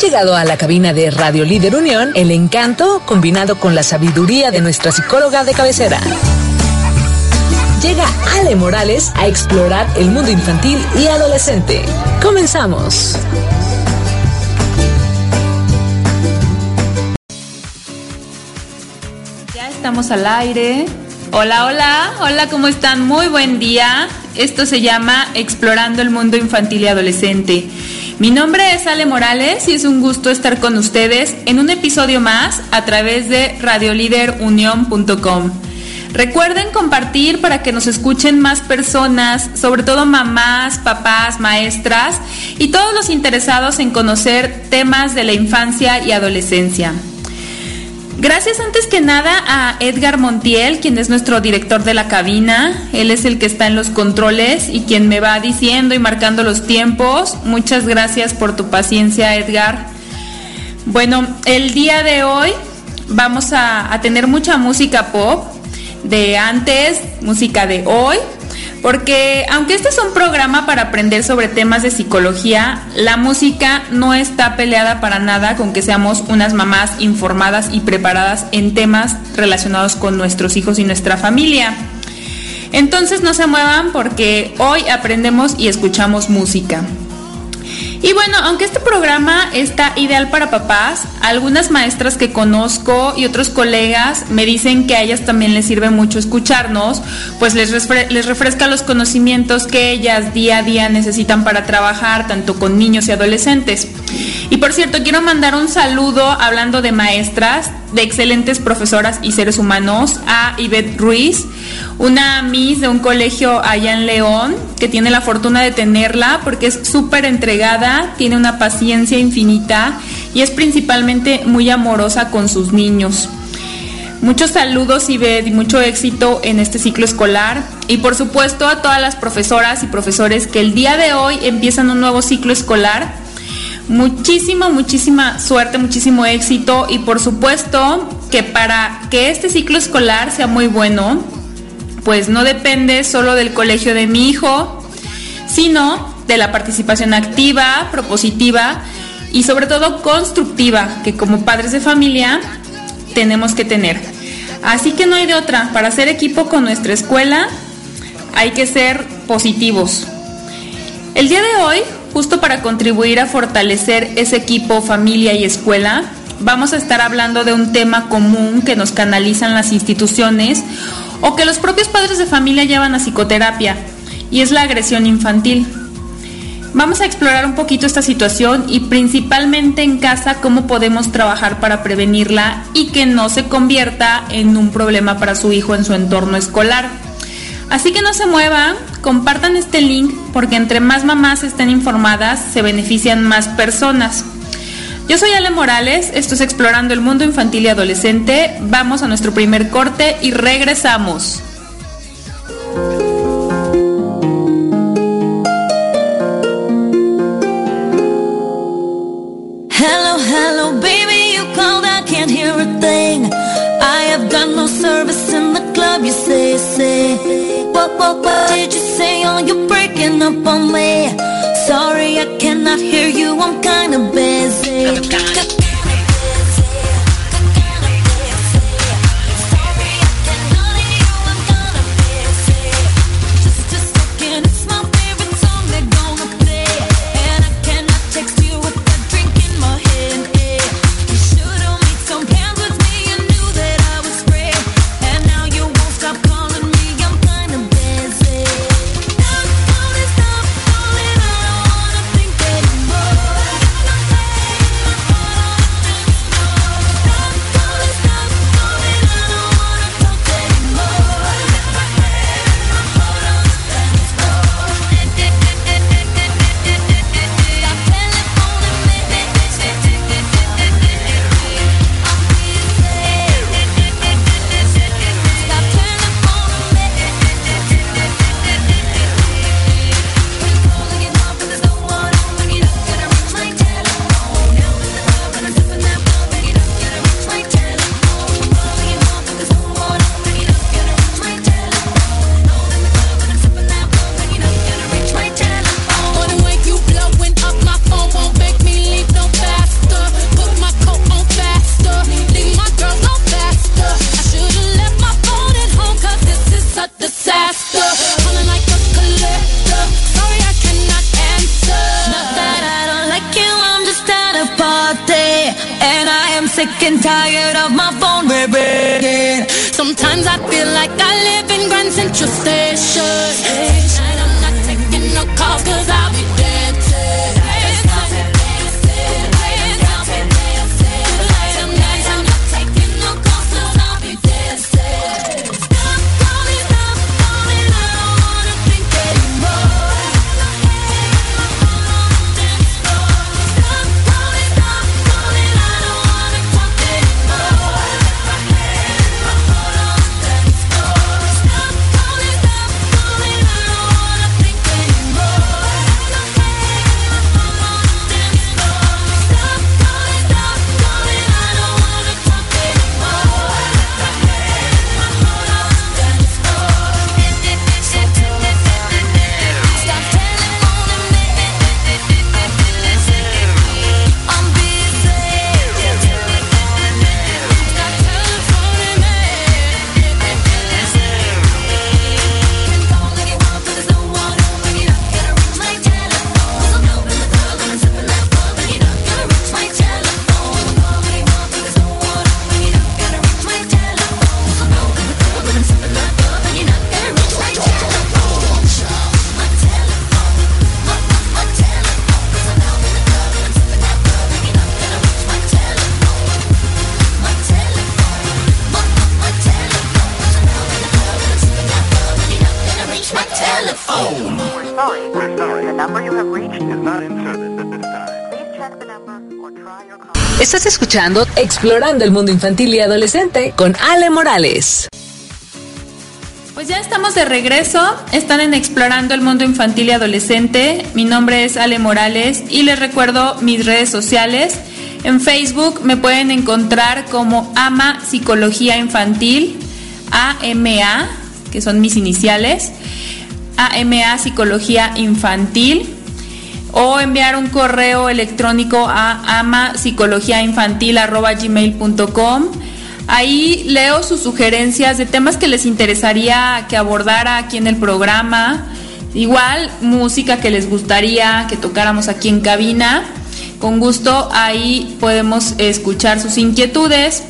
Llegado a la cabina de Radio Líder Unión el encanto combinado con la sabiduría de nuestra psicóloga de cabecera. Llega Ale Morales a explorar el mundo infantil y adolescente. Comenzamos. Ya estamos al aire. Hola, hola, hola, ¿cómo están? Muy buen día. Esto se llama Explorando el Mundo Infantil y Adolescente. Mi nombre es Ale Morales y es un gusto estar con ustedes en un episodio más a través de radioliderunión.com. Recuerden compartir para que nos escuchen más personas, sobre todo mamás, papás, maestras y todos los interesados en conocer temas de la infancia y adolescencia. Gracias antes que nada a Edgar Montiel, quien es nuestro director de la cabina. Él es el que está en los controles y quien me va diciendo y marcando los tiempos. Muchas gracias por tu paciencia, Edgar. Bueno, el día de hoy vamos a, tener mucha música pop de antes, música de hoy porque aunque este es un programa para aprender sobre temas de psicología, la música no está peleada para nada con que seamos unas mamás informadas y preparadas en temas relacionados con nuestros hijos y nuestra familia. Entonces no se muevan porque hoy aprendemos y escuchamos música. Y bueno, aunque este programa está ideal para papás, algunas maestras que conozco y otros colegas me dicen que a ellas también les sirve mucho escucharnos, pues les, refresca los conocimientos que ellas día a día necesitan para trabajar, tanto con niños y adolescentes. Y por cierto, quiero mandar un saludo hablando de maestras, de excelentes profesoras y seres humanos, a Ivette Ruiz, una Miss de un colegio allá en León, que tiene la fortuna de tenerla porque es súper entregada, tiene una paciencia infinita y es principalmente muy amorosa con sus niños. Muchos saludos y y mucho éxito en este ciclo escolar y por supuesto a todas las profesoras y profesores que el día de hoy empiezan un nuevo ciclo escolar. Muchísima, muchísima suerte, muchísimo éxito y por supuesto que para que este ciclo escolar sea muy bueno, pues no depende solo del colegio de mi hijo, sino de la participación activa, propositiva y sobre todo constructiva que como padres de familia tenemos que tener. Así que no hay de otra, para hacer equipo con nuestra escuela hay que ser positivos. El día de hoy, justo para contribuir a fortalecer ese equipo familia y escuela, vamos a estar hablando de un tema común que nos canalizan las instituciones o que los propios padres de familia llevan a psicoterapia, y es la agresión infantil. Vamos a explorar un poquito esta situación y principalmente en casa cómo podemos trabajar para prevenirla y que no se convierta en un problema para su hijo en su entorno escolar. Así que no se muevan, compartan este link porque entre más mamás estén informadas se benefician más personas. Yo soy Ale Morales, esto es Explorando el Mundo Infantil y Adolescente. Vamos a nuestro primer corte y regresamos. Hello, hello, baby, you called, I can't hear a thing. I have got no service in the club, you say, say. What, what, what did you say? Oh, you're breaking up on me. Sorry, I cannot hear you, I'm kinda busy. Tired of my phone ringing. Sometimes I feel like I live in Grand Central Station. Tonight I'm not taking no calls cause I'll be Estás escuchando Explorando el Mundo Infantil y Adolescente con Ale Morales. Pues ya estamos de regreso, están en Explorando el Mundo Infantil y Adolescente. Mi nombre es Ale Morales y les recuerdo mis redes sociales. En Facebook me pueden encontrar como Ama Psicología Infantil, AMA, que son mis iniciales, AMA Psicología Infantil, o enviar un correo electrónico a amapsicologiainfantil.gmail.com Ahí leo sus sugerencias de temas que les interesaría que abordara aquí en el programa. Igual, música que les gustaría que tocáramos aquí en cabina. Con gusto ahí podemos escuchar sus inquietudes.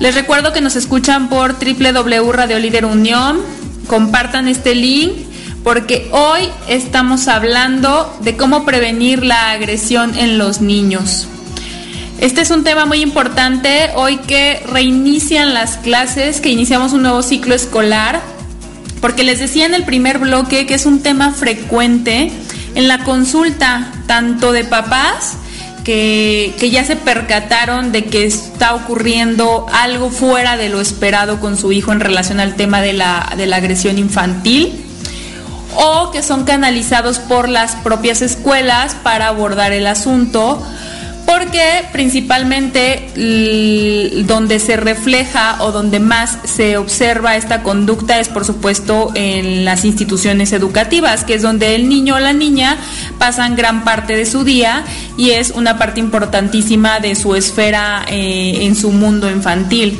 Les recuerdo que nos escuchan por www Radio Líder Unión. Compartan este link porque hoy estamos hablando de cómo prevenir la agresión en los niños. Este es un tema muy importante hoy que reinician las clases, que iniciamos un nuevo ciclo escolar, porque les decía en el primer bloque que es un tema frecuente en la consulta, tanto de papás que, que ya se percataron de que está ocurriendo algo fuera de lo esperado con su hijo en relación al tema de la, de la agresión infantil, o que son canalizados por las propias escuelas para abordar el asunto porque principalmente donde se refleja o donde más se observa esta conducta es por supuesto en las instituciones educativas, que es donde el niño o la niña pasan gran parte de su día y es una parte importantísima de su esfera eh, en su mundo infantil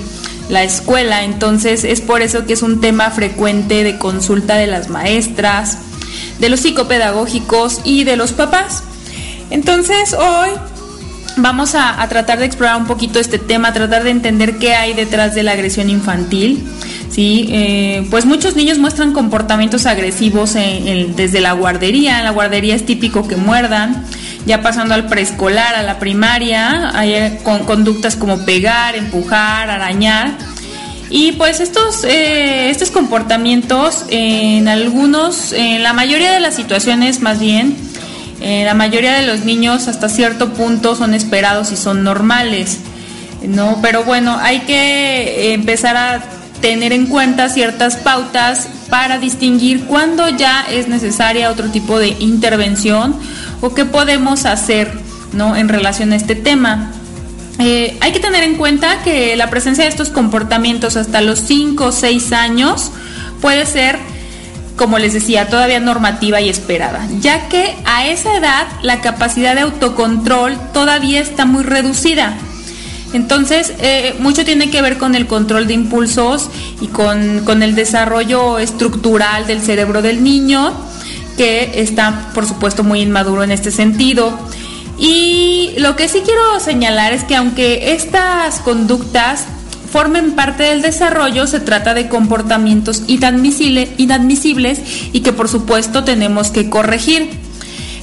la escuela, entonces es por eso que es un tema frecuente de consulta de las maestras, de los psicopedagógicos y de los papás. Entonces hoy vamos a, tratar de explorar un poquito este tema, tratar de entender qué hay detrás de la agresión infantil. Sí, Eh, pues muchos niños muestran comportamientos agresivos desde la guardería. En la guardería es típico que muerdan. Ya pasando al preescolar, a la primaria, hay eh, con conductas como pegar, empujar, arañar. Y pues estos, eh, estos comportamientos en algunos, en la mayoría de las situaciones más bien, eh, la mayoría de los niños hasta cierto punto son esperados y son normales, ¿no? Pero bueno, hay que empezar a tener en cuenta ciertas pautas para distinguir cuándo ya es necesaria otro tipo de intervención o qué podemos hacer, ¿no? En relación a este tema. Eh, hay que tener en cuenta que la presencia de estos comportamientos hasta los 5 o 6 años puede ser, como les decía, todavía normativa y esperada, ya que a esa edad la capacidad de autocontrol todavía está muy reducida. Entonces, eh, mucho tiene que ver con el control de impulsos y con, con el desarrollo estructural del cerebro del niño, que está, por supuesto, muy inmaduro en este sentido. Y lo que sí quiero señalar es que aunque estas conductas formen parte del desarrollo, se trata de comportamientos inadmisible- inadmisibles y que por supuesto tenemos que corregir.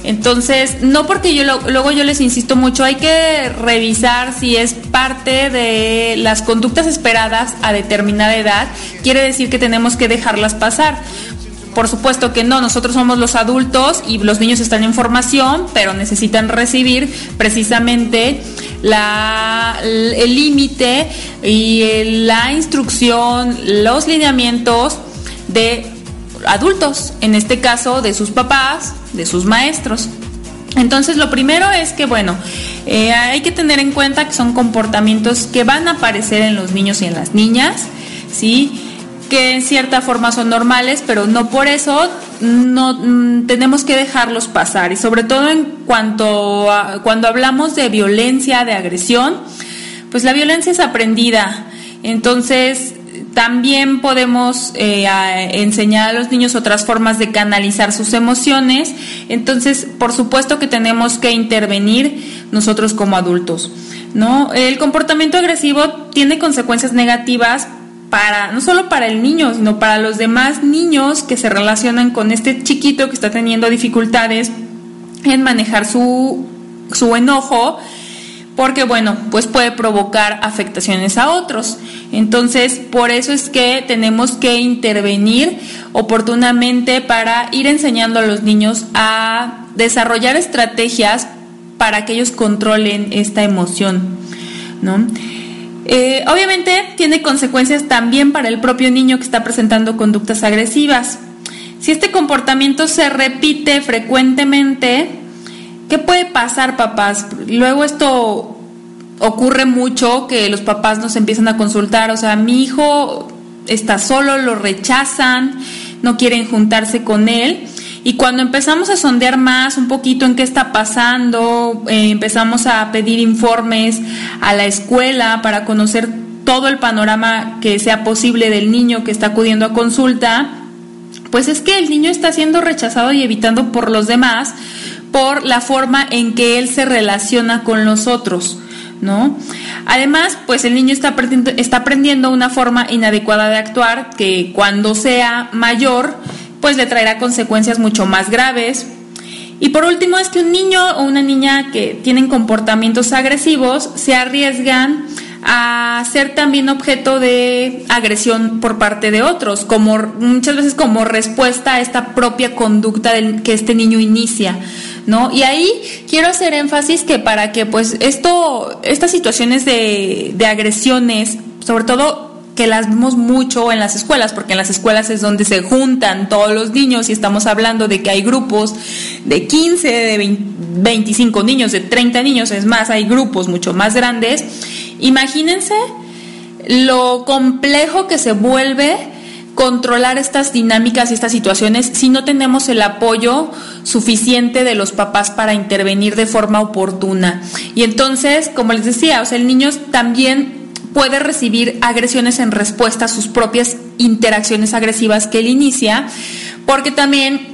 Entonces, no porque yo luego yo les insisto mucho, hay que revisar si es parte de las conductas esperadas a determinada edad, quiere decir que tenemos que dejarlas pasar. Por supuesto que no, nosotros somos los adultos y los niños están en formación, pero necesitan recibir precisamente la, el límite y el- la instrucción, los lineamientos de adultos, en este caso de sus papás, de sus maestros. Entonces lo primero es que, bueno, eh, hay que tener en cuenta que son comportamientos que van a aparecer en los niños y en las niñas, ¿sí? Que en cierta forma son normales, pero no por eso no mm, tenemos que dejarlos pasar. Y sobre todo en cuanto a, cuando hablamos de violencia, de agresión, pues la violencia es aprendida. Entonces, también podemos eh, enseñar a los niños otras formas de canalizar sus emociones. Entonces, por supuesto que tenemos que intervenir nosotros como adultos. ¿no? El comportamiento agresivo tiene consecuencias negativas para no solo para el niño, sino para los demás niños que se relacionan con este chiquito que está teniendo dificultades en manejar su, su enojo porque bueno, pues puede provocar afectaciones a otros. Entonces, por eso es que tenemos que intervenir oportunamente para ir enseñando a los niños a desarrollar estrategias para que ellos controlen esta emoción, ¿no? Eh, obviamente tiene consecuencias también para el propio niño que está presentando conductas agresivas. Si este comportamiento se repite frecuentemente, ¿qué puede pasar, papás? Luego esto ocurre mucho que los papás nos empiezan a consultar, o sea, mi hijo está solo, lo rechazan, no quieren juntarse con él. Y cuando empezamos a sondear más un poquito en qué está pasando, eh, empezamos a pedir informes a la escuela para conocer todo el panorama que sea posible del niño que está acudiendo a consulta, pues es que el niño está siendo rechazado y evitando por los demás por la forma en que él se relaciona con los otros. ¿No? Además, pues el niño está está aprendiendo una forma inadecuada de actuar que cuando sea mayor, pues le traerá consecuencias mucho más graves. Y por último es que un niño o una niña que tienen comportamientos agresivos se arriesgan a ser también objeto de agresión por parte de otros, como muchas veces como respuesta a esta propia conducta que este niño inicia. ¿No? Y ahí quiero hacer énfasis que para que pues esto, estas situaciones de, de agresiones, sobre todo que las vemos mucho en las escuelas, porque en las escuelas es donde se juntan todos los niños y estamos hablando de que hay grupos de 15, de 20, 25 niños, de 30 niños, es más, hay grupos mucho más grandes. Imagínense lo complejo que se vuelve controlar estas dinámicas y estas situaciones si no tenemos el apoyo suficiente de los papás para intervenir de forma oportuna. Y entonces, como les decía, o sea, el niño también puede recibir agresiones en respuesta a sus propias interacciones agresivas que él inicia, porque también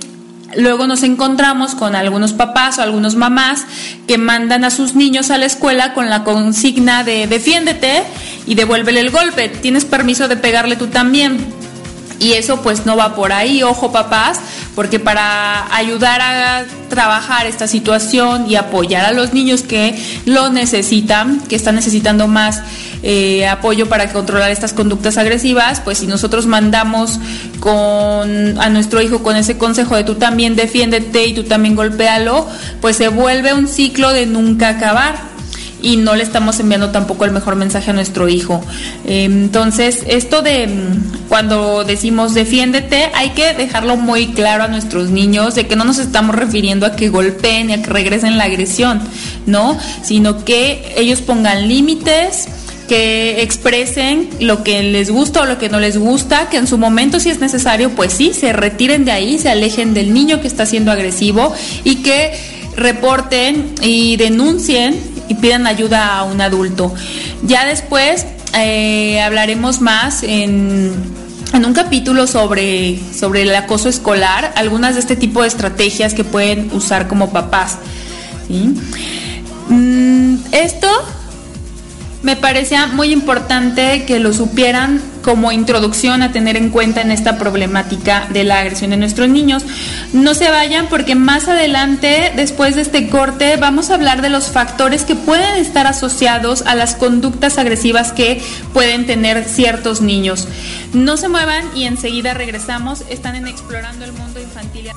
luego nos encontramos con algunos papás o algunos mamás que mandan a sus niños a la escuela con la consigna de defiéndete y devuélvele el golpe, tienes permiso de pegarle tú también. Y eso pues no va por ahí, ojo papás, porque para ayudar a trabajar esta situación y apoyar a los niños que lo necesitan, que están necesitando más eh, apoyo para controlar estas conductas agresivas, pues si nosotros mandamos con a nuestro hijo con ese consejo de tú también defiéndete y tú también golpéalo, pues se vuelve un ciclo de nunca acabar y no le estamos enviando tampoco el mejor mensaje a nuestro hijo. Eh, entonces, esto de mm, cuando decimos defiéndete, hay que dejarlo muy claro a nuestros niños de que no nos estamos refiriendo a que golpeen y a que regresen la agresión, ¿no? Sino que ellos pongan límites que expresen lo que les gusta o lo que no les gusta, que en su momento si es necesario, pues sí, se retiren de ahí, se alejen del niño que está siendo agresivo y que reporten y denuncien y pidan ayuda a un adulto. Ya después eh, hablaremos más en, en, un capítulo sobre, sobre el acoso escolar, algunas de este tipo de estrategias que pueden usar como papás. Mm, esto me parecía muy importante que lo supieran como introducción a tener en cuenta en esta problemática de la agresión de nuestros niños. No se vayan porque más adelante, después de este corte, vamos a hablar de los factores que pueden estar asociados a las conductas agresivas que pueden tener ciertos niños. No se muevan y enseguida regresamos. Están en Explorando el Mundo Infantil.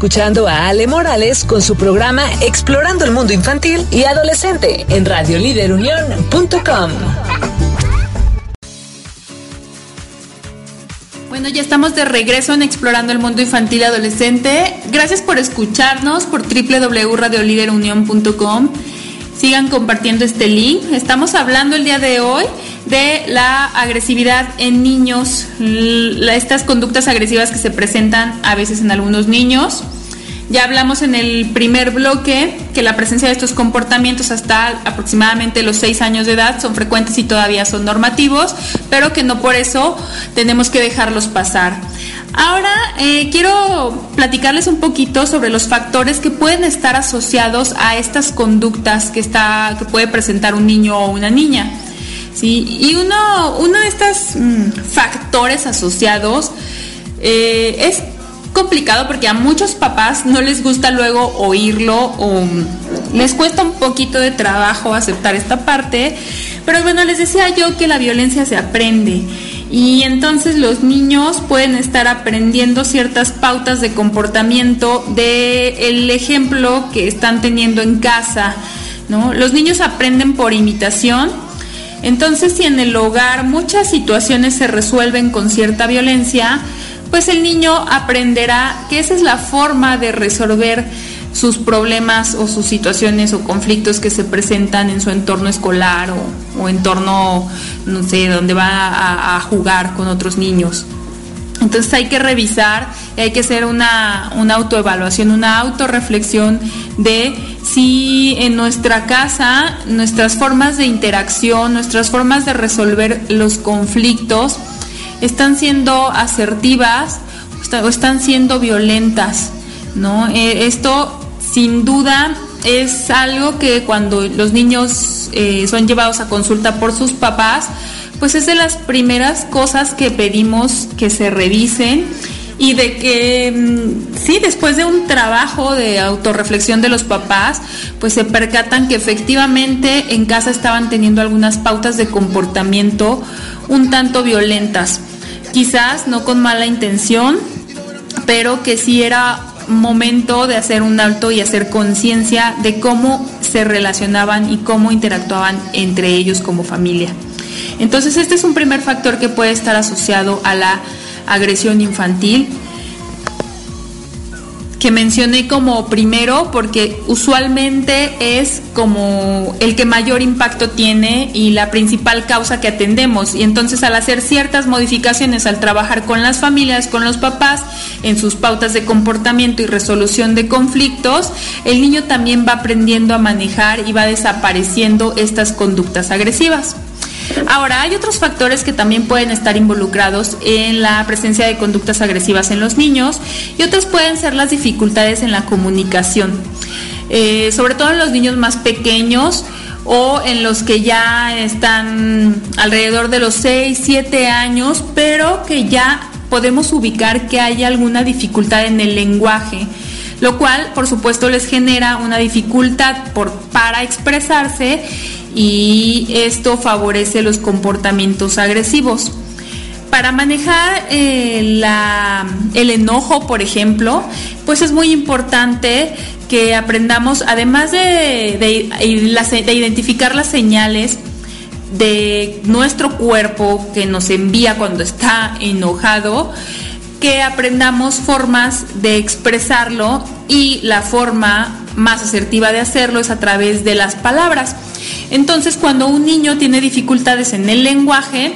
Escuchando a Ale Morales con su programa Explorando el Mundo Infantil y Adolescente en radioliderunión.com. Bueno, ya estamos de regreso en Explorando el Mundo Infantil y Adolescente. Gracias por escucharnos por www.radioliderunión.com. Sigan compartiendo este link. Estamos hablando el día de hoy de la agresividad en niños, estas conductas agresivas que se presentan a veces en algunos niños. Ya hablamos en el primer bloque que la presencia de estos comportamientos hasta aproximadamente los 6 años de edad son frecuentes y todavía son normativos, pero que no por eso tenemos que dejarlos pasar. Ahora eh, quiero platicarles un poquito sobre los factores que pueden estar asociados a estas conductas que, está, que puede presentar un niño o una niña. ¿Sí? Y uno, uno de estos mm, factores asociados eh, es complicado porque a muchos papás no les gusta luego oírlo o mm, les cuesta un poquito de trabajo aceptar esta parte. Pero bueno, les decía yo que la violencia se aprende y entonces los niños pueden estar aprendiendo ciertas pautas de comportamiento de el ejemplo que están teniendo en casa, ¿no? Los niños aprenden por imitación. Entonces, si en el hogar muchas situaciones se resuelven con cierta violencia, pues el niño aprenderá que esa es la forma de resolver sus problemas o sus situaciones o conflictos que se presentan en su entorno escolar o, o entorno, no sé, donde va a, a, jugar con otros niños. Entonces hay que revisar, hay que hacer una, autoevaluación, una autorreflexión de si en nuestra casa nuestras formas de interacción, nuestras formas de resolver los conflictos están siendo asertivas o están siendo violentas. ¿no? Eh, esto sin duda es algo que cuando los niños eh, son llevados a consulta por sus papás, pues es de las primeras cosas que pedimos que se revisen y de que mm, sí, después de un trabajo de autorreflexión de los papás, pues se percatan que efectivamente en casa estaban teniendo algunas pautas de comportamiento un tanto violentas, quizás no con mala intención, pero que sí era momento de hacer un alto y hacer conciencia de cómo se relacionaban y cómo interactuaban entre ellos como familia. Entonces este es un primer factor que puede estar asociado a la agresión infantil que mencioné como primero porque usualmente es como el que mayor impacto tiene y la principal causa que atendemos. Y entonces al hacer ciertas modificaciones, al trabajar con las familias, con los papás, en sus pautas de comportamiento y resolución de conflictos, el niño también va aprendiendo a manejar y va desapareciendo estas conductas agresivas. Ahora, hay otros factores que también pueden estar involucrados en la presencia de conductas agresivas en los niños y otros pueden ser las dificultades en la comunicación, eh, sobre todo en los niños más pequeños o en los que ya están alrededor de los 6, 7 años, pero que ya podemos ubicar que hay alguna dificultad en el lenguaje lo cual por supuesto les genera una dificultad para expresarse y esto favorece los comportamientos agresivos. Para manejar eh, el enojo, por ejemplo, pues es muy importante que aprendamos, además de, de, de identificar las señales, de nuestro cuerpo que nos envía cuando está enojado, que aprendamos formas de expresarlo y la forma más asertiva de hacerlo es a través de las palabras. Entonces, cuando un niño tiene dificultades en el lenguaje,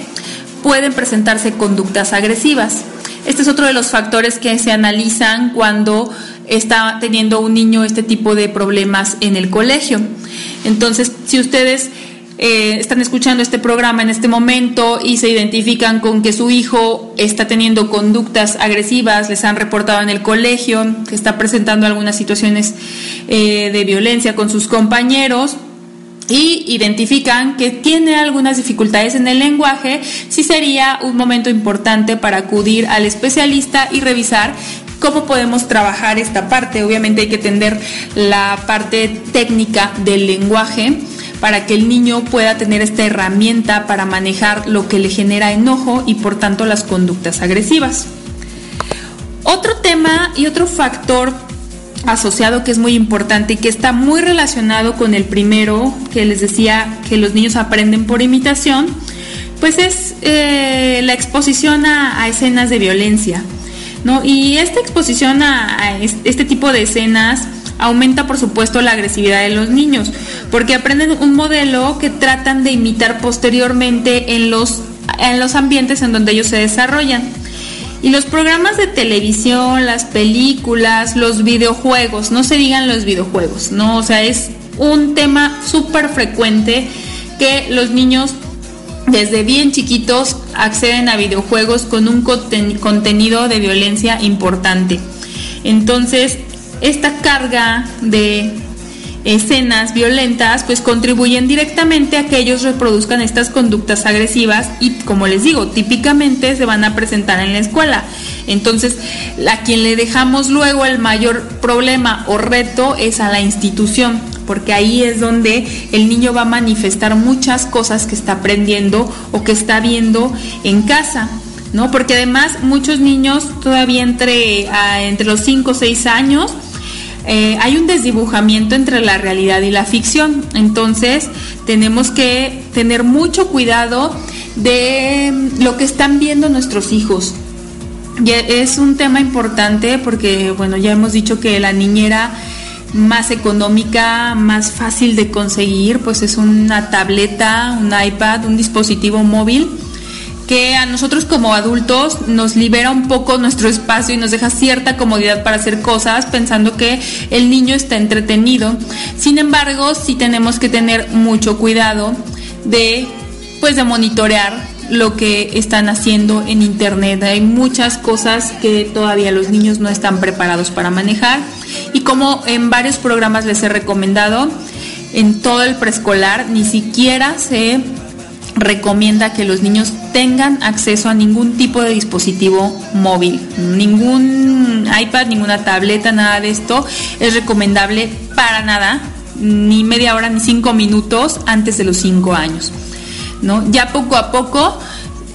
pueden presentarse conductas agresivas. Este es otro de los factores que se analizan cuando está teniendo un niño este tipo de problemas en el colegio. Entonces, si ustedes eh, están escuchando este programa en este momento y se identifican con que su hijo está teniendo conductas agresivas, les han reportado en el colegio, que está presentando algunas situaciones eh, de violencia con sus compañeros, y identifican que tiene algunas dificultades en el lenguaje, sí sería un momento importante para acudir al especialista y revisar cómo podemos trabajar esta parte. Obviamente hay que atender la parte técnica del lenguaje para que el niño pueda tener esta herramienta para manejar lo que le genera enojo y por tanto las conductas agresivas. Otro tema y otro factor asociado que es muy importante y que está muy relacionado con el primero que les decía que los niños aprenden por imitación, pues es eh, la exposición a, escenas de violencia. ¿no? Y esta exposición a este tipo de escenas aumenta por supuesto la agresividad de los niños, porque aprenden un modelo que tratan de imitar posteriormente en los, en los ambientes en donde ellos se desarrollan. Y los programas de televisión, las películas, los videojuegos, no se digan los videojuegos, ¿no? O sea, es un tema súper frecuente que los niños desde bien chiquitos acceden a videojuegos con un conten- contenido de violencia importante. Entonces, esta carga de escenas violentas pues contribuyen directamente a que ellos reproduzcan estas conductas agresivas y como les digo, típicamente se van a presentar en la escuela. Entonces, a quien le dejamos luego el mayor problema o reto es a la institución, porque ahí es donde el niño va a manifestar muchas cosas que está aprendiendo o que está viendo en casa. ¿No? Porque además muchos niños todavía entre, ah, entre los 5 o 6 años eh, hay un desdibujamiento entre la realidad y la ficción. Entonces tenemos que tener mucho cuidado de mm, lo que están viendo nuestros hijos. Y e- es un tema importante porque, bueno, ya hemos dicho que la niñera más económica, más fácil de conseguir, pues es una tableta, un iPad, un dispositivo móvil que a nosotros como adultos nos libera un poco nuestro espacio y nos deja cierta comodidad para hacer cosas pensando que el niño está entretenido. Sin embargo, sí tenemos que tener mucho cuidado de pues de monitorear lo que están haciendo en internet. Hay muchas cosas que todavía los niños no están preparados para manejar y como en varios programas les he recomendado, en todo el preescolar ni siquiera se recomienda que los niños tengan acceso a ningún tipo de dispositivo móvil, ningún iPad, ninguna tableta, nada de esto es recomendable para nada, ni media hora ni cinco minutos antes de los cinco años. ¿no? Ya poco a poco,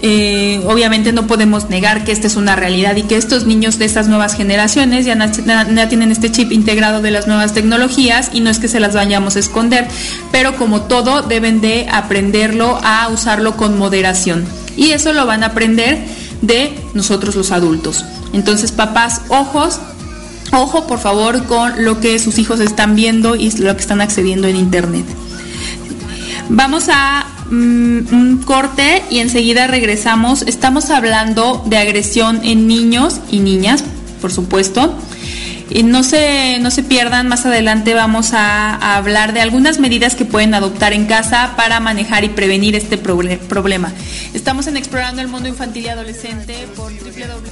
eh, obviamente no podemos negar que esta es una realidad y que estos niños de estas nuevas generaciones ya, ya tienen este chip integrado de las nuevas tecnologías y no es que se las vayamos a esconder, pero como todo deben de aprenderlo a usarlo con moderación y eso lo van a aprender de nosotros los adultos. Entonces, papás, ojos, ojo por favor con lo que sus hijos están viendo y lo que están accediendo en internet. Vamos a un corte y enseguida regresamos. Estamos hablando de agresión en niños y niñas, por supuesto. Y no se, no se pierdan, más adelante vamos a, hablar de algunas medidas que pueden adoptar en casa para manejar y prevenir este proble- problema. Estamos en Explorando el Mundo Infantil y Adolescente por www.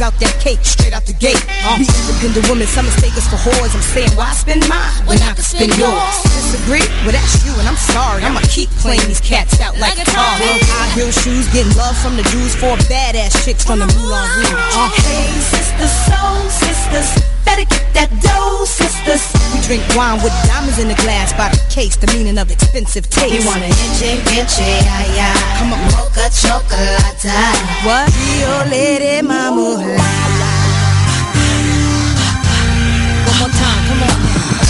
Let him know we bout that cake straight out the gate. Uh, be independent women, some mistake us for whores. I'm saying, why spend mine when I can spend yours? Disagree? Well, that's you, and I'm sorry. I'ma keep playing these cats out like a car. High heel shoes, getting love from the Jews, four badass chicks from the Moulin Rouge. Uh, Hey, sisters, soul sisters, better get that dough, sisters. we drink wine with diamonds in the glass by the case, the meaning of expensive taste. You want an inche, inche, yeah. Come on. Mocha chocolate. What? Rio lady mama. One more time, come on.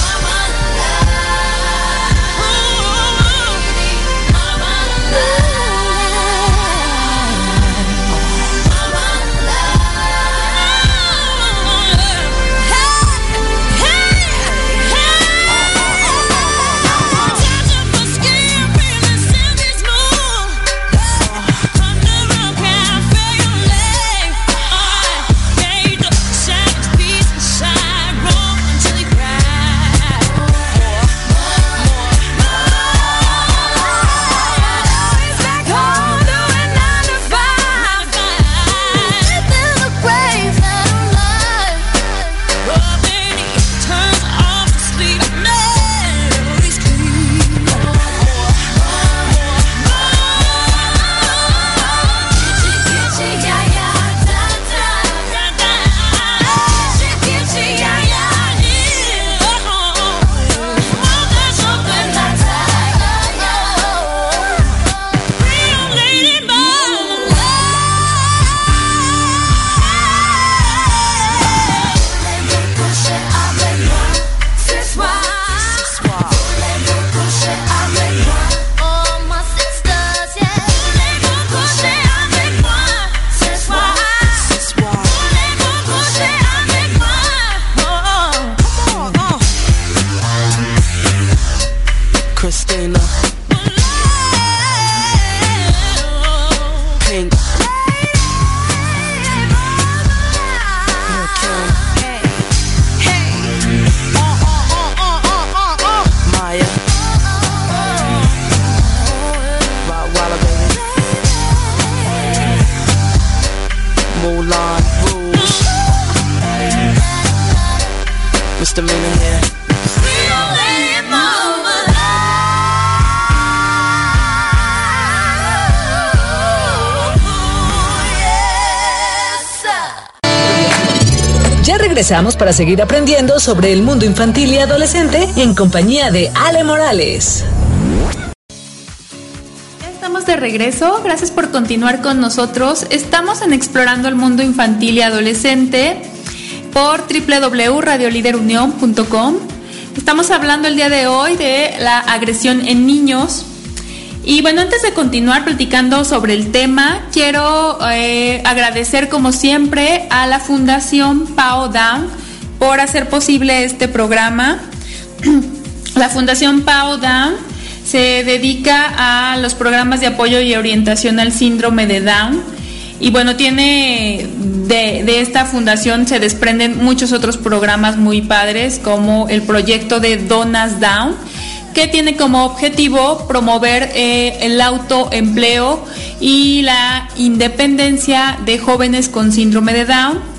Regresamos para seguir aprendiendo sobre el mundo infantil y adolescente en compañía de Ale Morales. Estamos de regreso, gracias por continuar con nosotros. Estamos en Explorando el Mundo Infantil y Adolescente por www.radioliderunión.com. Estamos hablando el día de hoy de la agresión en niños. Y bueno, antes de continuar platicando sobre el tema, quiero eh, agradecer como siempre a la Fundación Pao Down por hacer posible este programa. La Fundación Pao Down se dedica a los programas de apoyo y orientación al síndrome de Down. Y bueno, tiene de, de esta fundación se desprenden muchos otros programas muy padres, como el proyecto de Donas Down, que tiene como objetivo promover eh, el autoempleo y la independencia de jóvenes con síndrome de Down.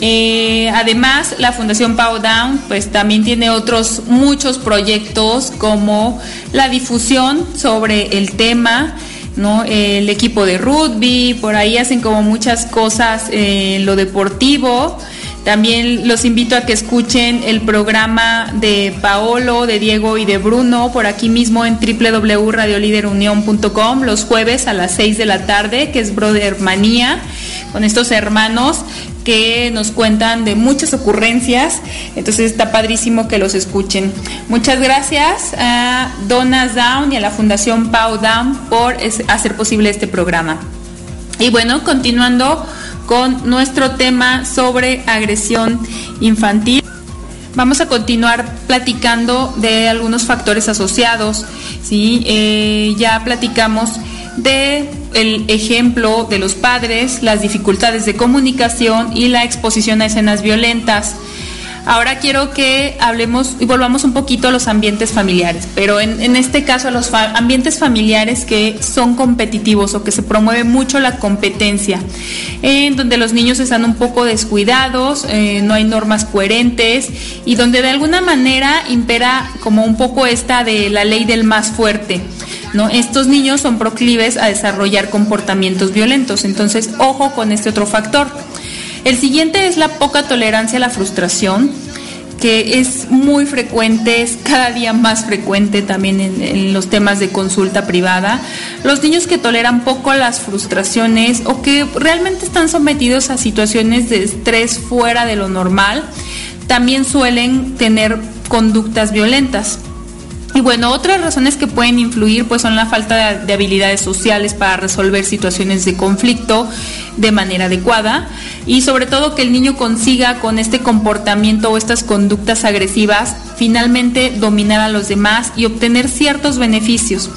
Eh, además, la Fundación Pau Down pues también tiene otros muchos proyectos como la difusión sobre el tema, ¿no? El equipo de rugby, por ahí hacen como muchas cosas en lo deportivo. También los invito a que escuchen el programa de Paolo, de Diego y de Bruno por aquí mismo en www.radioliderunión.com los jueves a las 6 de la tarde, que es Brother Manía, con estos hermanos que nos cuentan de muchas ocurrencias. Entonces está padrísimo que los escuchen. Muchas gracias a Donas Down y a la Fundación Pau Down por hacer posible este programa. Y bueno, continuando con nuestro tema sobre agresión infantil. Vamos a continuar platicando de algunos factores asociados. ¿sí? Eh, ya platicamos de ejemplo de los padres, las dificultades de comunicación y la exposición a escenas violentas. Ahora quiero que hablemos y volvamos un poquito a los ambientes familiares, pero en, este caso a los ambientes familiares que son competitivos o que se promueve mucho la competencia, en donde los niños están un poco descuidados, eh, no hay normas coherentes y donde de alguna manera impera como un poco esta de la ley del más fuerte. ¿no? Estos niños son proclives a desarrollar comportamientos violentos, entonces ojo con este otro factor. El siguiente es la poca tolerancia a la frustración, que es muy frecuente, es cada día más frecuente también en, los temas de consulta privada. Los niños que toleran poco las frustraciones o que realmente están sometidos a situaciones de estrés fuera de lo normal, también suelen tener conductas violentas. Y bueno, otras razones que pueden influir pues son la falta de, de habilidades sociales para resolver situaciones de conflicto de manera adecuada y sobre todo que el niño consiga con este comportamiento o estas conductas agresivas finalmente dominar a los demás y obtener ciertos beneficios.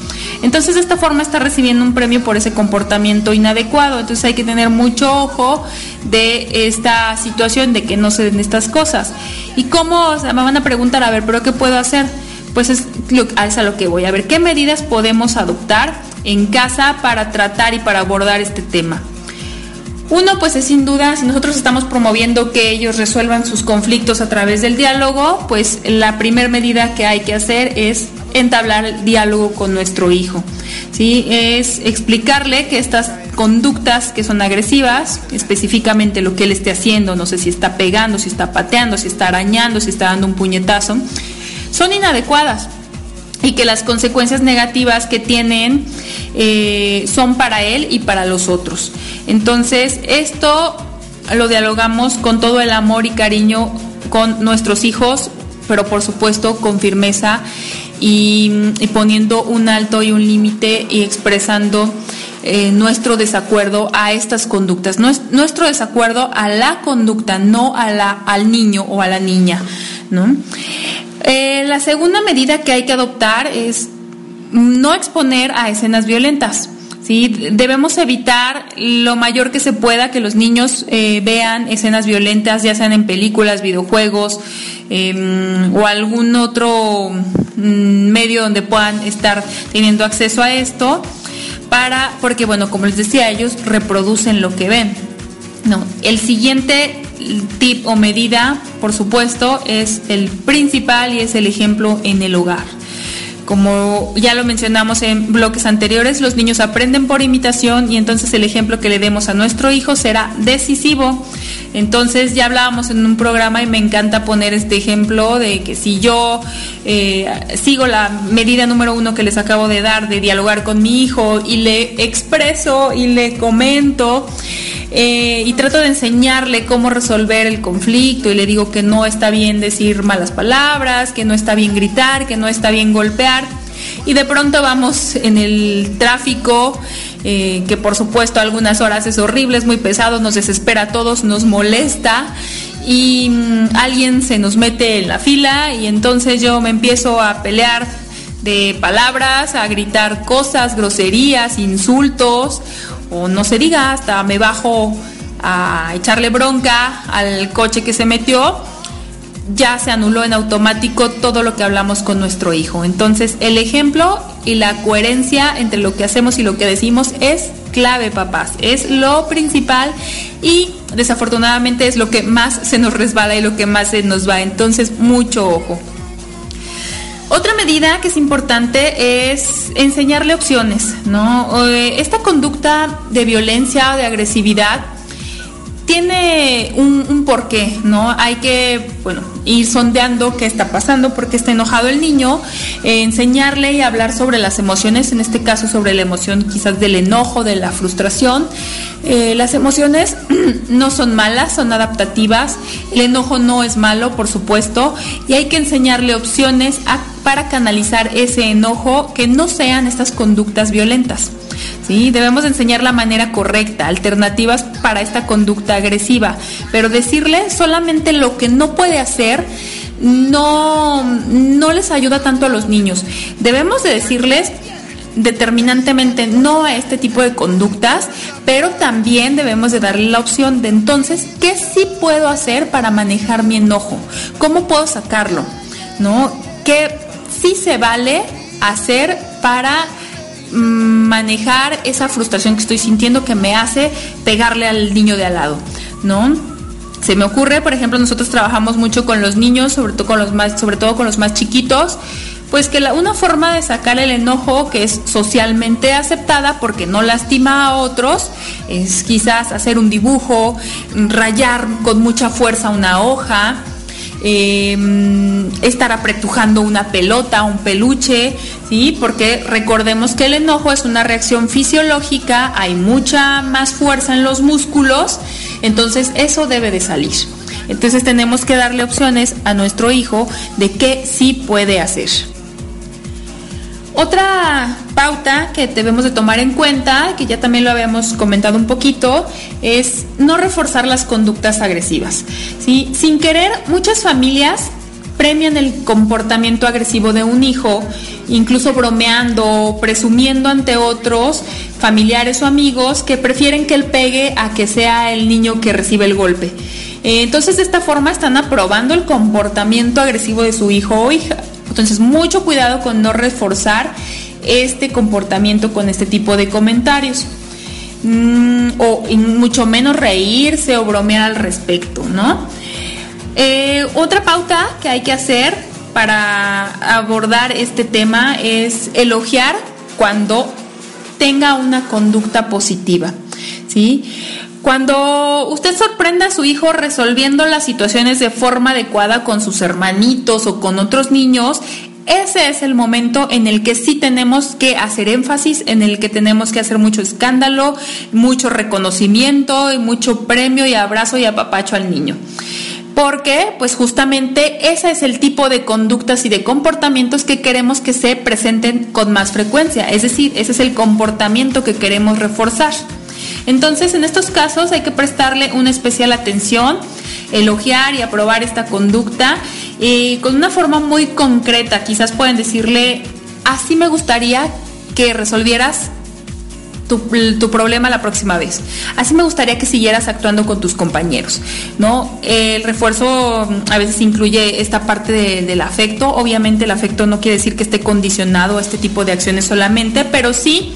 Entonces de esta forma está recibiendo un premio por ese comportamiento inadecuado. Entonces hay que tener mucho ojo de esta situación de que no se den estas cosas. ¿Y cómo? O me van a preguntar, a ver, pero ¿qué puedo hacer? Pues es, es a lo que voy. A ver, ¿qué medidas podemos adoptar en casa para tratar y para abordar este tema? Uno, pues es sin duda, si nosotros estamos promoviendo que ellos resuelvan sus conflictos a través del diálogo, pues la primera medida que hay que hacer es entablar el diálogo con nuestro hijo. ¿sí? Es explicarle que estas conductas que son agresivas, específicamente lo que él esté haciendo, no sé si está pegando, si está pateando, si está arañando, si está dando un puñetazo, son inadecuadas y que las consecuencias negativas que tienen eh, son para él y para los otros. Entonces, esto lo dialogamos con todo el amor y cariño con nuestros hijos, pero por supuesto con firmeza y, y poniendo un alto y un límite y expresando eh, nuestro desacuerdo a estas conductas, Nues- nuestro desacuerdo a la conducta, no a la, al niño o a la niña, ¿no? Eh, la segunda medida que hay que adoptar es no exponer a escenas violentas. ¿sí? Debemos evitar lo mayor que se pueda que los niños eh, vean escenas violentas, ya sean en películas, videojuegos eh, o algún otro mm, medio donde puedan estar teniendo acceso a esto, para, porque bueno, como les decía, ellos reproducen lo que ven. No, el siguiente tip o medida, por supuesto, es el principal y es el ejemplo en el hogar. Como ya lo mencionamos en bloques anteriores, los niños aprenden por imitación y entonces el ejemplo que le demos a nuestro hijo será decisivo. Entonces ya hablábamos en un programa y me encanta poner este ejemplo de que si yo eh, sigo la medida número uno que les acabo de dar de dialogar con mi hijo y le expreso y le comento eh, y trato de enseñarle cómo resolver el conflicto y le digo que no está bien decir malas palabras, que no está bien gritar, que no está bien golpear. Y de pronto vamos en el tráfico, eh, que por supuesto algunas horas es horrible, es muy pesado, nos desespera a todos, nos molesta y mm, alguien se nos mete en la fila y entonces yo me empiezo a pelear de palabras, a gritar cosas, groserías, insultos, o no se diga, hasta me bajo a echarle bronca al coche que se metió, ya se anuló en automático todo lo que hablamos con nuestro hijo. Entonces, el ejemplo y la coherencia entre lo que hacemos y lo que decimos es clave, papás. Es lo principal y desafortunadamente es lo que más se nos resbala y lo que más se nos va. Entonces, mucho ojo. Otra medida que es importante es enseñarle opciones, ¿no? Eh, Esta conducta de violencia o de agresividad tiene un, porqué, ¿no? Hay que, bueno, ir sondeando qué está pasando, por qué está enojado el niño, eh, enseñarle y hablar sobre las emociones, en este caso sobre la emoción quizás del enojo, de la frustración. Eh, las emociones no son malas, son adaptativas. El enojo no es malo, por supuesto, y hay que enseñarle opciones para canalizar ese enojo que no sean estas conductas violentas. Debemos enseñar la manera correcta, alternativas para esta conducta agresiva, pero decirle solamente lo que no puede hacer no, no les ayuda tanto a los niños. Debemos de decirles determinantemente no a este tipo de conductas, pero también debemos de darle la opción de entonces, ¿qué sí puedo hacer para manejar mi enojo? ¿Cómo puedo sacarlo? ¿No? ¿Qué sí se vale hacer para manejar esa frustración que estoy sintiendo que me hace pegarle al niño de al lado, ¿no? Se me ocurre, por ejemplo, nosotros trabajamos mucho con los niños, sobre todo con los más, sobre todo con los más chiquitos, pues que la- una forma de sacar el enojo que es socialmente aceptada porque no lastima a otros es quizás hacer un dibujo, rayar con mucha fuerza una hoja, eh, estar apretujando una pelota, un peluche, ¿sí? Porque recordemos que el enojo es una reacción fisiológica, hay mucha más fuerza en los músculos, entonces eso debe de salir. Entonces tenemos que darle opciones a nuestro hijo de qué sí puede hacer. Otra pauta que debemos de tomar en cuenta, que ya también lo habíamos comentado un poquito, es no reforzar las conductas agresivas. ¿sí? Sin querer, muchas familias premian el comportamiento agresivo de un hijo, incluso bromeando, presumiendo ante otros, familiares o amigos, que prefieren que él pegue a que sea el niño que recibe el golpe. Eh, Entonces, de esta forma están aprobando el comportamiento agresivo de su hijo o hija. Entonces, mucho cuidado con no reforzar este comportamiento con este tipo de comentarios. Mm, o mucho menos reírse o bromear al respecto, ¿no? Eh, otra pauta que hay que hacer para abordar este tema es elogiar cuando tenga una conducta positiva, ¿sí? Cuando usted sorprenda a su hijo resolviendo las situaciones de forma adecuada con sus hermanitos o con otros niños, ese es el momento en el que sí tenemos que hacer énfasis, en el que tenemos que hacer mucho escándalo, mucho reconocimiento y mucho premio y abrazo y apapacho al niño. Porque, pues justamente ese es el tipo de conductas y de comportamientos que queremos que se presenten con más frecuencia. Es decir, ese es el comportamiento que queremos reforzar. Entonces, en estos casos hay que prestarle una especial atención, elogiar y aprobar esta conducta y con una forma muy concreta. Quizás pueden decirle, así me gustaría que resolvieras tu, problema la próxima vez. Así me gustaría que siguieras actuando con tus compañeros, ¿no? El refuerzo mm, a veces incluye esta parte de- del afecto. Obviamente el afecto no quiere decir que esté condicionado a este tipo de acciones solamente, pero sí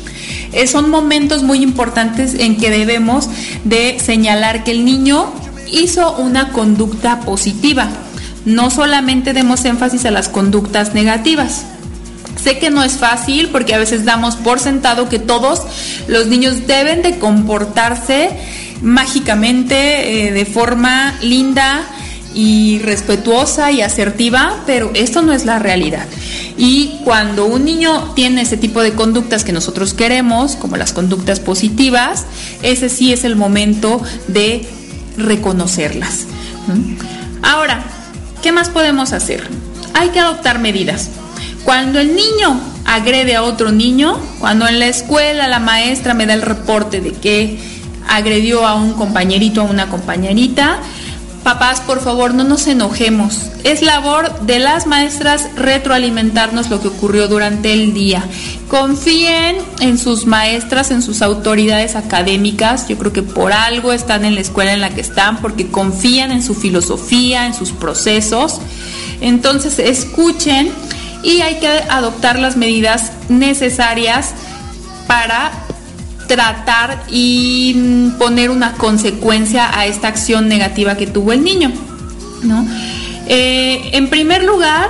eh, son momentos muy importantes en que debemos de señalar que el niño hizo una conducta positiva. No solamente demos énfasis a las conductas negativas. Sé que no es fácil porque a veces damos por sentado que todos los niños deben de comportarse mágicamente, eh, de forma linda y respetuosa y asertiva, pero esto no es la realidad. Y cuando un niño tiene ese tipo de conductas que nosotros queremos, como las conductas positivas, ese sí es el momento de reconocerlas. ¿no? Ahora, ¿qué más podemos hacer? Hay que adoptar medidas. Cuando el niño agrede a otro niño, cuando en la escuela la maestra me da el reporte de que agredió a un compañerito, a una compañerita, papás, por favor, no nos enojemos. Es labor de las maestras retroalimentarnos lo que ocurrió durante el día. Confíen en sus maestras, en sus autoridades académicas. Yo creo que por algo están en la escuela en la que están, porque confían en su filosofía, en sus procesos. Entonces, escuchen y hay que adoptar las medidas necesarias para tratar y poner una consecuencia a esta acción negativa que tuvo el niño. ¿no? Eh, en primer lugar,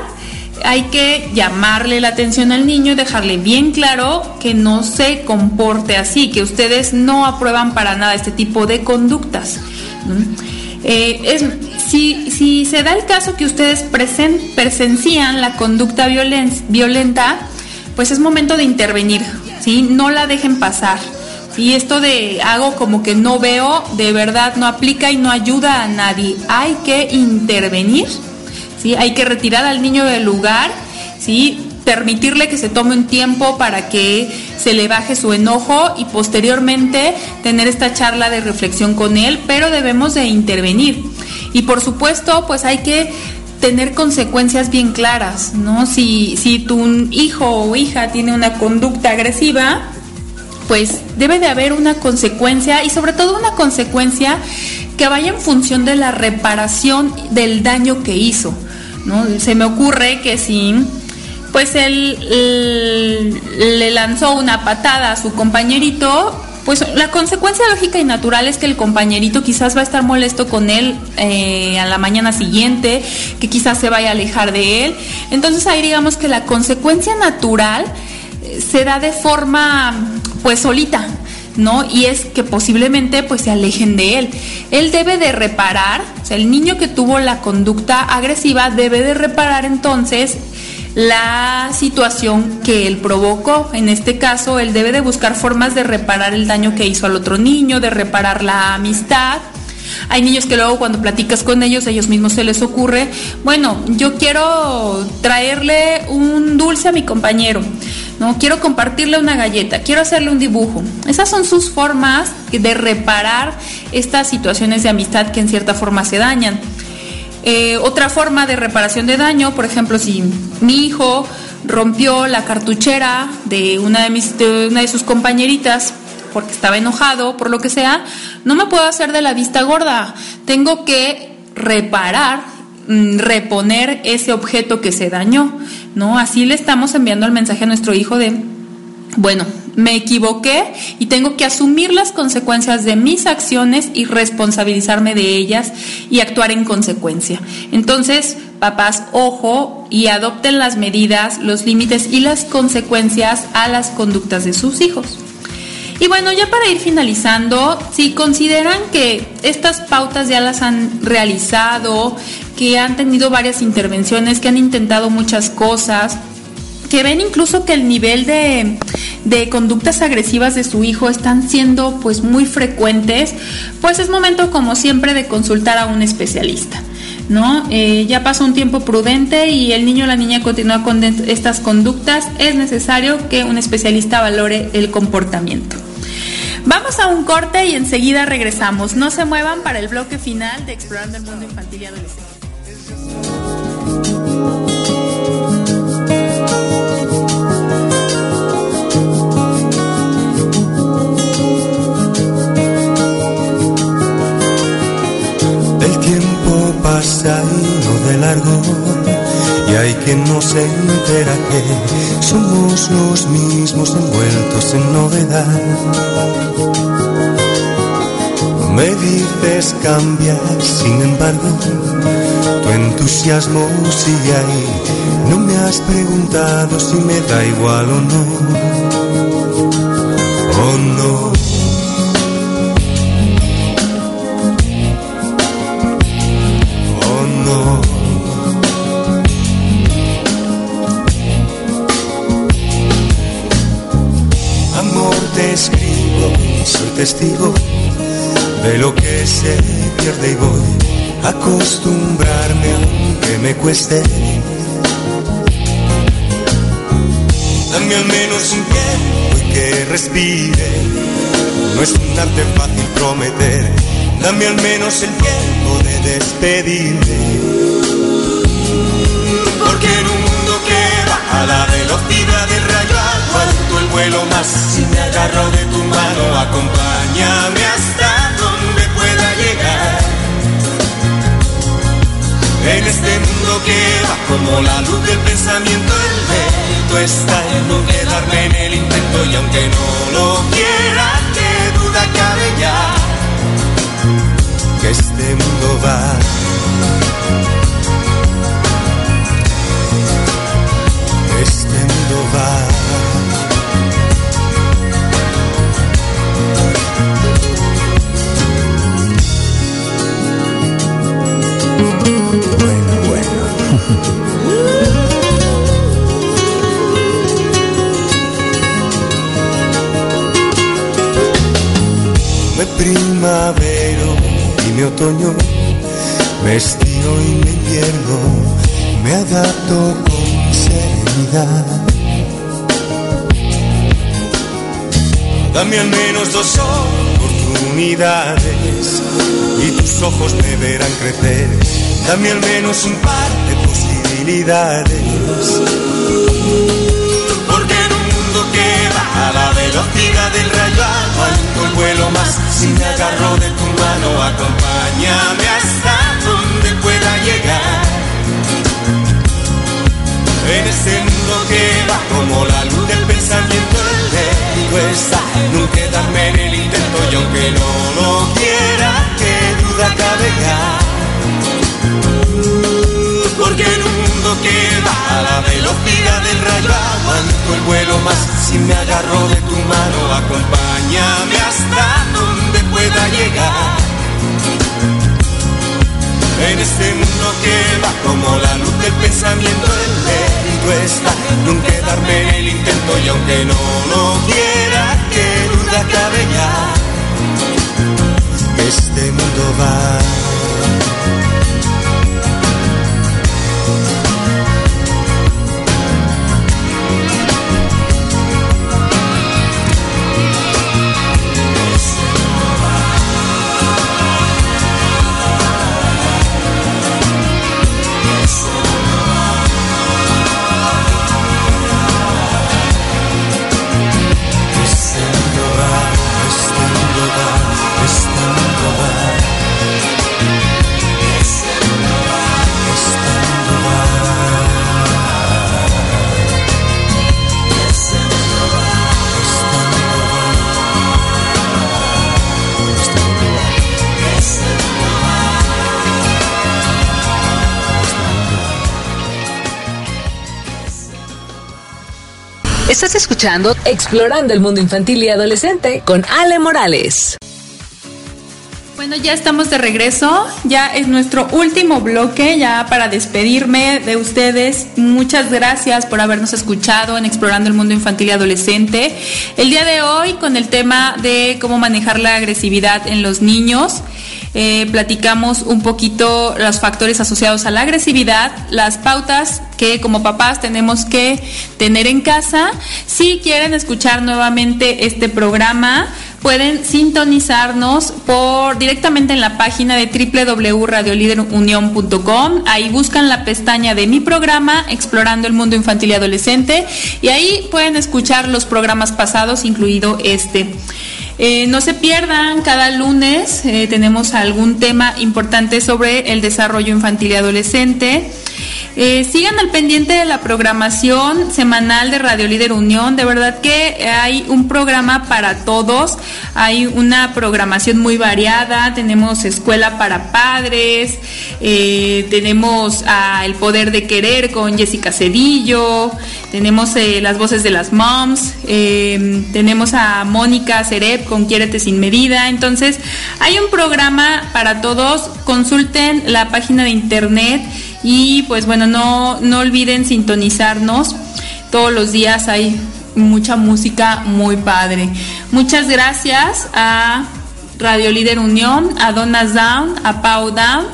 hay que llamarle la atención al niño y dejarle bien claro que no se comporte así, que ustedes no aprueban para nada este tipo de conductas. Eh, es, si, si se da el caso que ustedes presen, presencian la conducta violen, violenta, pues es momento de intervenir, ¿sí? No la dejen pasar. Y esto de hago como que no veo, de verdad no aplica y no ayuda a nadie. Hay que intervenir, ¿sí? Hay que retirar al niño del lugar, ¿sí? Permitirle que se tome un tiempo para que se le baje su enojo y posteriormente tener esta charla de reflexión con él, pero debemos de intervenir. Y por supuesto, pues hay que tener consecuencias bien claras, ¿no? Si, si tu hijo o hija tiene una conducta agresiva, pues debe de haber una consecuencia y sobre todo una consecuencia que vaya en función de la reparación del daño que hizo, ¿no? Se me ocurre que si pues él, le lanzó una patada a su compañerito, pues la consecuencia lógica y natural es que el compañerito quizás va a estar molesto con él eh, a la mañana siguiente, que quizás se vaya a alejar de él. Entonces ahí digamos que la consecuencia natural eh, se da de forma pues solita, ¿no? Y es que posiblemente pues se alejen de él. Él debe de reparar, o sea, el niño que tuvo la conducta agresiva debe de reparar entonces la situación que él provocó. En este caso, él debe de buscar formas de reparar el daño que hizo al otro niño, de reparar la amistad. Hay niños que luego cuando platicas con ellos, ellos mismos se les ocurre, bueno, yo quiero traerle un dulce a mi compañero, no quiero compartirle una galleta, quiero hacerle un dibujo. Esas son sus formas de reparar estas situaciones de amistad que en cierta forma se dañan. Eh, otra forma de reparación de daño, por ejemplo, si mi hijo rompió la cartuchera de una de, mis, de una de sus compañeritas porque estaba enojado, por lo que sea, no me puedo hacer de la vista gorda. Tengo que reparar, mm, reponer ese objeto que se dañó, ¿no? Así le estamos enviando el mensaje a nuestro hijo de, bueno, me equivoqué y tengo que asumir las consecuencias de mis acciones y responsabilizarme de ellas y actuar en consecuencia. Entonces, papás, ojo y adopten las medidas, los límites y las consecuencias a las conductas de sus hijos. Y bueno, ya para ir finalizando, si consideran que estas pautas ya las han realizado, que han tenido varias intervenciones, que han intentado muchas cosas, que ven incluso que el nivel de, de, conductas agresivas de su hijo están siendo pues muy frecuentes, pues es momento como siempre de consultar a un especialista. ¿No? Eh, ya pasó un tiempo prudente y el niño o la niña continúa con estas conductas, es necesario que un especialista valore el comportamiento. Vamos a un corte y enseguida regresamos. No se muevan para el bloque final de Explorando el Mundo Infantil y Adolescente. Pasa y no de largo, y hay quien no se entera que somos los mismos envueltos en novedad. Me dices cambiar, sin embargo, tu entusiasmo sigue ahí. No me has preguntado si me da igual o no. O no. Testigo de lo que se pierde y voy a acostumbrarme aunque me cueste. Dame al menos un tiempo y que respire. No es un arte fácil prometer. Dame al menos el tiempo de despedirme. Porque en un mundo que va a la velocidad del rayo vuelo más. Si me agarro de tu mano, acompáñame hasta donde pueda llegar. En este mundo que va como la luz del pensamiento, el reto está en no quedarme en el intento y aunque no lo quiera, qué duda cabe ya que este mundo va. Este mundo va. Primavero y mi otoño, me estío y me invierno, me adapto con serenidad. Dame al menos dos oportunidades y tus ojos me verán crecer. Dame al menos un par de posibilidades. Velocidad del rayo aguanto el vuelo más. Si me agarro de tu mano, acompáñame hasta donde pueda llegar. En este mundo que va como la luz del pensamiento, el riesgo está en no quedarme en el intento y aunque no lo quiera, qué duda cabe ya. Que va a la velocidad del rayo aguanto el vuelo más. Si me agarro de tu mano, acompáñame hasta donde pueda llegar. En este mundo que va como la luz del pensamiento, el mérito está quedarme en el intento y aunque no lo quiera, Explorando el Mundo Infantil y Adolescente con Ale Morales. Bueno, ya estamos de regreso. Ya es nuestro último bloque, ya para despedirme de ustedes. Muchas gracias por habernos escuchado en Explorando el Mundo Infantil y Adolescente. El día de hoy con el tema de cómo manejar la agresividad en los niños. Eh, platicamos un poquito los factores asociados a la agresividad, las pautas que como papás tenemos que tener en casa. Si quieren escuchar nuevamente este programa, pueden sintonizarnos por directamente en la página de www.radioliderunión.com. Ahí buscan la pestaña de mi programa Explorando el Mundo Infantil y Adolescente y ahí pueden escuchar los programas pasados, incluido este. Eh, no se pierdan, cada lunes eh, tenemos algún tema importante sobre el desarrollo infantil y adolescente. Eh, sigan al pendiente de la programación semanal de Radio Líder Unión. De verdad que hay un programa para todos. Hay una programación muy variada. Tenemos escuela para padres. eh, tenemos a El Poder de Querer con Jessica Cedillo. Tenemos eh, las voces de las moms. tenemos a Mónica Cerep con Quiérete sin medida. Entonces, hay un programa para todos. Consulten la página de internet y pues bueno, no, no olviden sintonizarnos. Todos los días hay mucha música muy padre. Muchas gracias a Radio Líder Unión, a Donas Down, a Pau Down.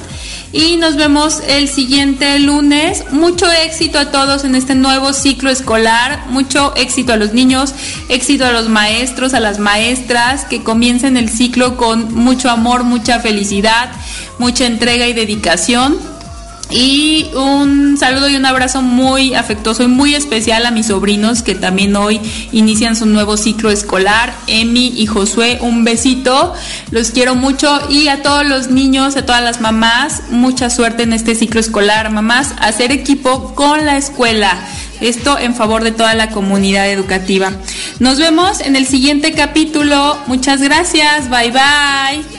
Y nos vemos el siguiente lunes. Mucho éxito a todos en este nuevo ciclo escolar. Mucho éxito a los niños, éxito a los maestros, a las maestras, que comiencen el ciclo con mucho amor, mucha felicidad, mucha entrega y dedicación. Y un saludo y un abrazo muy afectuoso y muy especial a mis sobrinos que también hoy inician su nuevo ciclo escolar. Emi y Josué, un besito. Los quiero mucho. Y a todos los niños, a todas las mamás, mucha suerte en este ciclo escolar. Mamás, hacer equipo con la escuela. Esto en favor de toda la comunidad educativa. Nos vemos en el siguiente capítulo. Muchas gracias. Bye bye.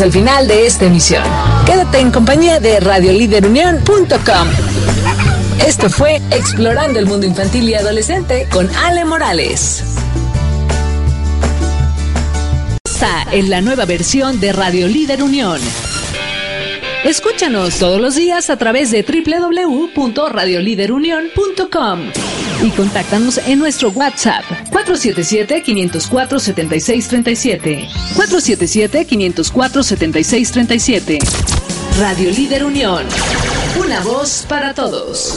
Llegamos al final de esta emisión. Quédate en compañía de radioliderunión.com. Esto fue Explorando el Mundo Infantil y Adolescente con Ale Morales. Esta es la nueva versión de Radio Unión. Escúchanos todos los días a través de www.radioliderunión.com y contáctanos en nuestro WhatsApp 477-504-7637. 477-504-7637. Radio Líder Unión. Una voz para todos.